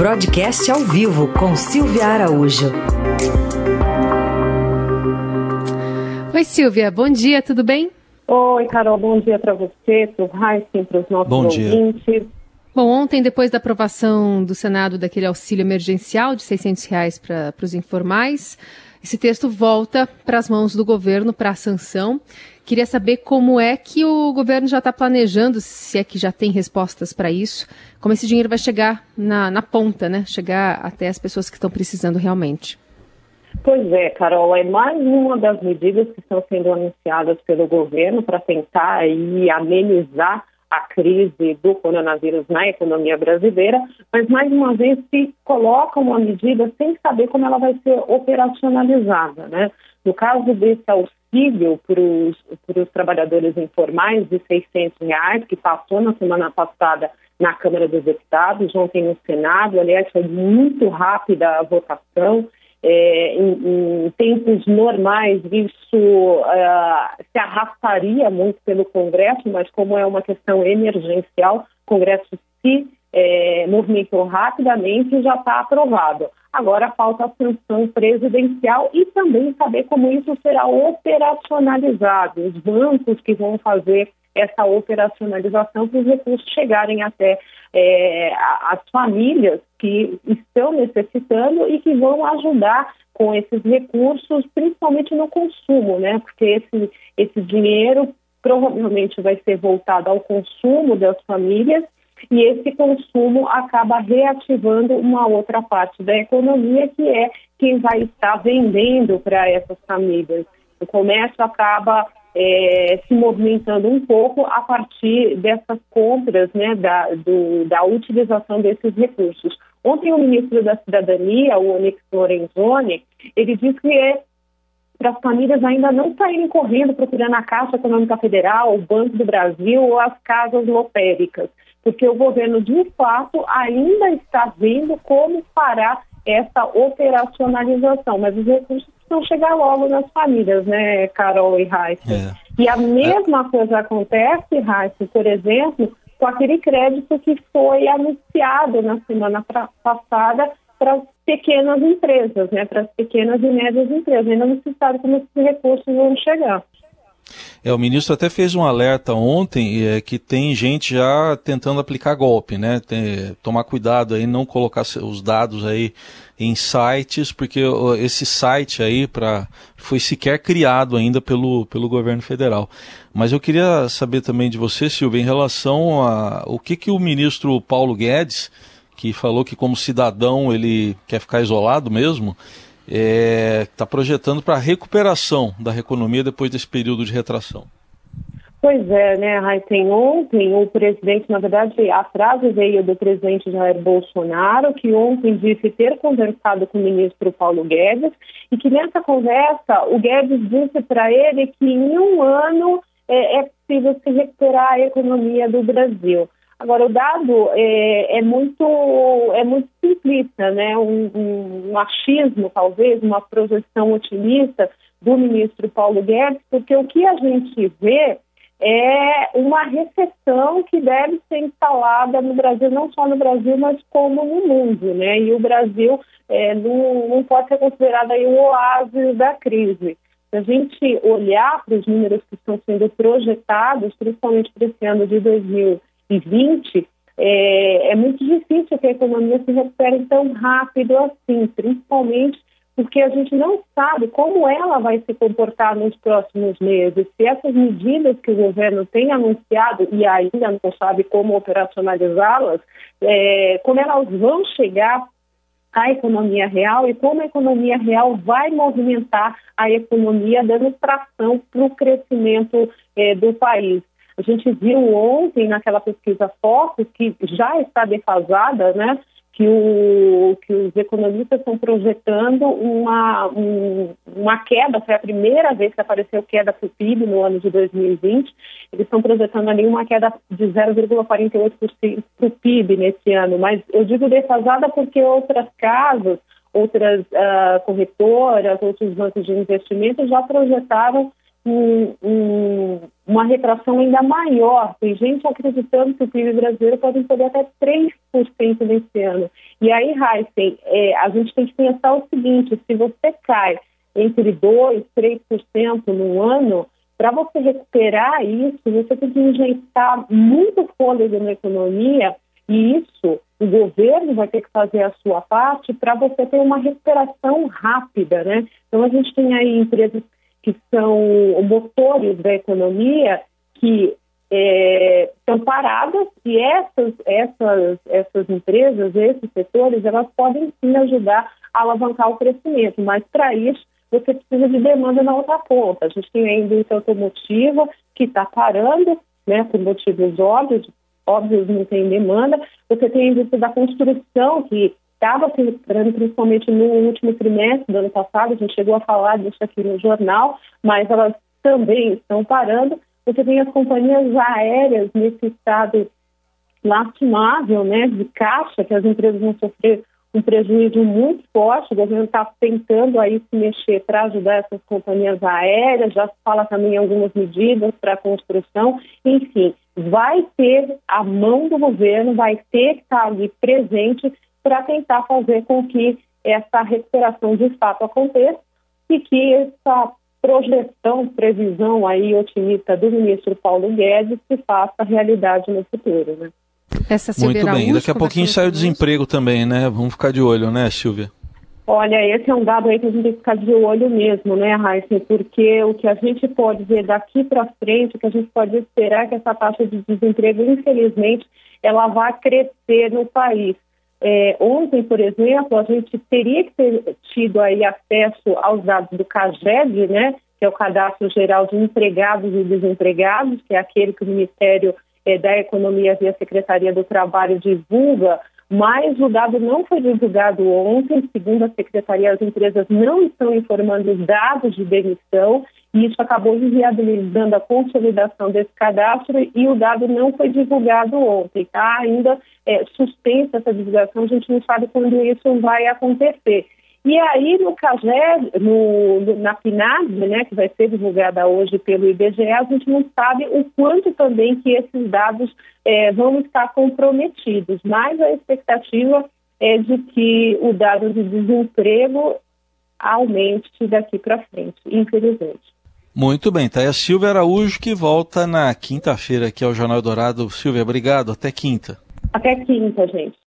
Broadcast ao vivo com Silvia Araújo. Oi, Silvia. Bom dia, tudo bem? Oi, Carol. Bom dia para você, para o Heisen, para os nossos bom ouvintes. Dia. Bom, ontem, depois da aprovação do Senado daquele auxílio emergencial de 600 reais para os informais, esse texto volta para as mãos do governo para a sanção. Queria saber como é que o governo já está planejando, se é que já tem respostas para isso, como esse dinheiro vai chegar na, na ponta, né? Chegar até as pessoas que estão precisando realmente. Pois é, Carol, é mais uma das medidas que estão sendo anunciadas pelo governo para tentar aí amenizar a crise do coronavírus na economia brasileira, mas mais uma vez se coloca uma medida sem saber como ela vai ser operacionalizada, né? No caso desse auxílio para os trabalhadores informais de 600 reais, que passou na semana passada na Câmara dos Deputados, ontem no Senado, aliás, foi muito rápida a votação, é, em, em, tempos normais, isso uh, se arrastaria muito pelo Congresso, mas como é uma questão emergencial, o Congresso se é, movimentou rapidamente e já está aprovado. Agora falta a sanção presidencial e também saber como isso será operacionalizado, os bancos que vão fazer essa operacionalização para os recursos chegarem até é, as famílias que estão necessitando e que vão ajudar com esses recursos, principalmente no consumo, né? Porque esse, esse dinheiro provavelmente vai ser voltado ao consumo das famílias e esse consumo acaba reativando uma outra parte da economia, que é quem vai estar vendendo para essas famílias. O comércio acaba é, se movimentando um pouco a partir dessas compras, né, da, do, da utilização desses recursos. Ontem o ministro da Cidadania, o Onyx Lorenzoni, ele disse que é para as famílias ainda não saírem correndo procurando a Caixa Econômica Federal, o Banco do Brasil ou as casas lotéricas, porque o governo, de fato, ainda está vendo como parar essa operacionalização, mas os recursos precisam chegar logo nas famílias, né, Carol e Raíssa? É. E a mesma é. coisa acontece, Raíssa, por exemplo, com aquele crédito que foi anunciado na semana pra, passada para as pequenas empresas, né, para as pequenas e médias empresas. Ainda não se sabe como esses recursos vão chegar. É, o ministro até fez um alerta ontem é, que tem gente já tentando aplicar golpe, né? Tem, tomar cuidado aí, não colocar os dados aí em sites, porque esse site aí pra, foi sequer criado ainda pelo, pelo governo federal. Mas eu queria saber também de você, Silvia, em relação a o que, que o ministro Paulo Guedes, que falou que como cidadão ele quer ficar isolado mesmo, está é, tá projetando para a recuperação da economia depois desse período de retração. Pois é, né, Raíssen? Ontem o presidente, na verdade, a frase veio do presidente Jair Bolsonaro, que ontem disse ter conversado com o ministro Paulo Guedes e que nessa conversa o Guedes disse para ele que em um ano é, é possível se recuperar a economia do Brasil. Agora, o dado é, é, muito, é muito simplista, né? Um, um, um, achismo, talvez, uma projeção otimista do ministro Paulo Guedes, porque o que a gente vê é uma recessão que deve ser instalada no Brasil, não só no Brasil, mas como no mundo, né? E o Brasil é, não, não pode ser considerado aí o oásis da crise. Se a gente olhar para os números que estão sendo projetados, principalmente para esse ano de 2020, 2020, é, é muito difícil que a economia se recupere tão rápido assim, principalmente porque a gente não sabe como ela vai se comportar nos próximos meses. Se essas medidas que o governo tem anunciado e ainda não sabe como operacionalizá-las, é, como elas vão chegar à economia real e como a economia real vai movimentar a economia, dando tração para o crescimento é, do país. A gente viu ontem naquela pesquisa Focus, que já está defasada, né? Que, o, que os economistas estão projetando uma, um, uma queda, foi a primeira vez que apareceu queda para o PIB no ano de 2020, eles estão projetando ali uma queda de 0,48% para o PIB nesse ano, mas eu digo defasada porque outras casas, outras uh, corretoras, outros bancos de investimento já projetaram um, um, uma retração ainda maior. Tem gente acreditando que o PIB brasileiro pode subir até 3% nesse ano. E aí, Heisen, é, a gente tem que pensar o seguinte: se você cai entre 2% e 3% no ano, para você recuperar isso, você tem que injetar muito fôlego na economia e isso o governo vai ter que fazer a sua parte para você ter uma recuperação rápida, né? Então a gente tem aí empresas que são motores da economia que é, estão paradas e essas, essas, essas empresas, esses setores, elas podem sim ajudar a alavancar o crescimento, mas para isso você precisa de demanda na outra ponta. A gente tem a indústria automotiva que está parando, né, por motivos óbvios, óbvios não tem demanda. Você tem a indústria da construção que estava se recuperando principalmente no último trimestre do ano passado, a gente chegou a falar disso aqui no jornal, mas elas também estão parando. Você tem as companhias aéreas nesse estado lastimável, né, de caixa, que as empresas vão sofrer um prejuízo muito forte. O governo está tentando aí se mexer para ajudar essas companhias aéreas, já se fala também em algumas medidas para a construção. Enfim, vai ter a mão do governo, vai ter que estar ali presente para tentar fazer com que essa recuperação de fato aconteça e que essa projeção, previsão aí otimista do ministro Paulo Guedes se faça realidade no futuro, né? Essa Muito bem, daqui a pouquinho sai o desemprego também, né? Vamos ficar de olho, né, Silvia? Olha, esse é um dado aí que a gente tem que ficar de olho mesmo, né, Raíssa? Porque o que a gente pode ver daqui para frente, o que a gente pode esperar é que essa taxa de desemprego, infelizmente, ela vai crescer no país. É, ontem, por exemplo, a gente teria que ter tido aí acesso aos dados do CAGED, né, que é o Cadastro Geral de Empregados e Desempregados, que é aquele que o Ministério é, da Economia via Secretaria do Trabalho divulga, mas o dado não foi divulgado ontem, segundo a Secretaria, as empresas não estão informando os dados de demissão, e isso acabou inviabilizando a consolidação desse cadastro. E o dado não foi divulgado ontem, está ainda é, suspensa essa divulgação, a gente não sabe quando isso vai acontecer. E aí, no CAGED, no, na PNAD, né, que vai ser divulgada hoje pelo IBGE, a gente não sabe o quanto também que esses dados é, vão estar comprometidos. Mas a expectativa é de que o dado de desemprego aumente daqui para frente, infelizmente. Muito bem, tá aí a Silvia Araújo que volta na quinta-feira aqui ao Jornal Dourado. Silvia, obrigado, até quinta. Até quinta, gente.